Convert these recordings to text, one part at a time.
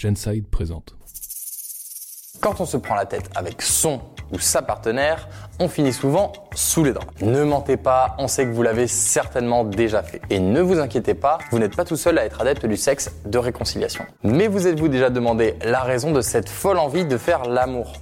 Genside présente. Quand on se prend la tête avec son ou sa partenaire, on finit souvent sous les draps. Ne mentez pas, on sait que vous l'avez certainement déjà fait. Et ne vous inquiétez pas, vous n'êtes pas tout seul à être adepte du sexe de réconciliation. Mais vous êtes-vous déjà demandé la raison de cette folle envie de faire l'amour?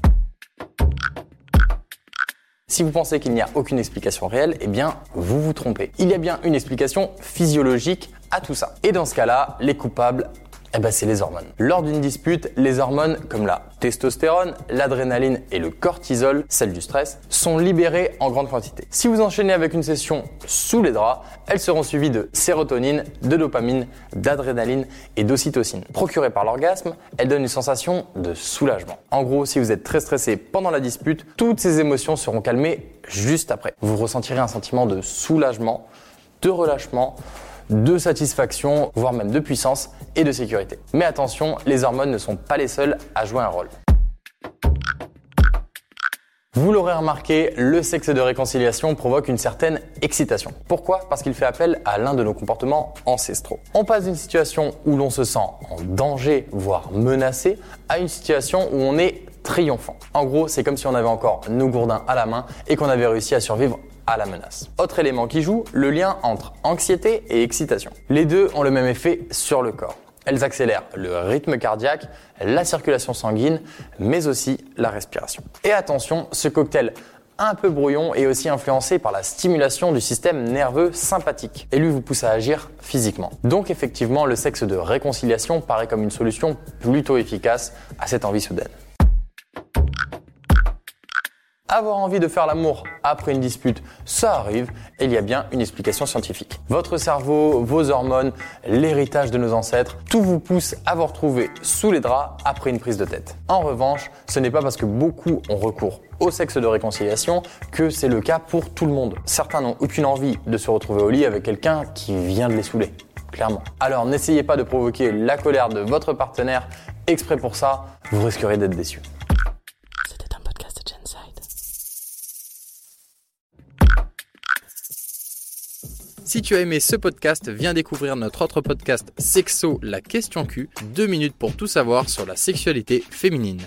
Si vous pensez qu'il n'y a aucune explication réelle, eh bien, vous vous trompez. Il y a bien une explication physiologique à tout ça. Et dans ce cas-là, les coupables, eh ben, c'est les hormones. Lors d'une dispute, les hormones comme la testostérone, l'adrénaline et le cortisol, celle du stress, sont libérées en grande quantité. Si vous enchaînez avec une session sous les draps, elles seront suivies de sérotonine, de dopamine, d'adrénaline et d'ocytocine. Procurées par l'orgasme, elles donnent une sensation de soulagement. En gros, si vous êtes très stressé pendant la dispute, toutes ces émotions seront calmées juste après. Vous ressentirez un sentiment de soulagement, de relâchement, de satisfaction, voire même de puissance et de sécurité. Mais attention, les hormones ne sont pas les seules à jouer un rôle. Vous l'aurez remarqué, le sexe de réconciliation provoque une certaine excitation. Pourquoi? Parce qu'il fait appel à l'un de nos comportements ancestraux. On passe d'une situation où l'on se sent en danger, voire menacé, à une situation où on est triomphant. En gros, c'est comme si on avait encore nos gourdins à la main et qu'on avait réussi à survivre à la menace. Autre élément qui joue, le lien entre anxiété et excitation. Les deux ont le même effet sur le corps. Elles accélèrent le rythme cardiaque, la circulation sanguine, mais aussi la respiration. Et attention, ce cocktail un peu brouillon est aussi influencé par la stimulation du système nerveux sympathique et lui vous pousse à agir physiquement. Donc effectivement, le sexe de réconciliation paraît comme une solution plutôt efficace à cette envie soudaine. Avoir envie de faire l'amour après une dispute, ça arrive et il y a bien une explication scientifique. Votre cerveau, vos hormones, l'héritage de nos ancêtres, tout vous pousse à vous retrouver sous les draps après une prise de tête. En revanche, ce n'est pas parce que beaucoup ont recours au sexe de réconciliation que c'est le cas pour tout le monde. Certains n'ont aucune envie de se retrouver au lit avec quelqu'un qui vient de les saouler. Clairement. Alors n'essayez pas de provoquer la colère de votre partenaire exprès pour ça, vous risquerez d'être déçu. Si tu as aimé ce podcast, viens découvrir notre autre podcast Sexo, la question Q, deux minutes pour tout savoir sur la sexualité féminine.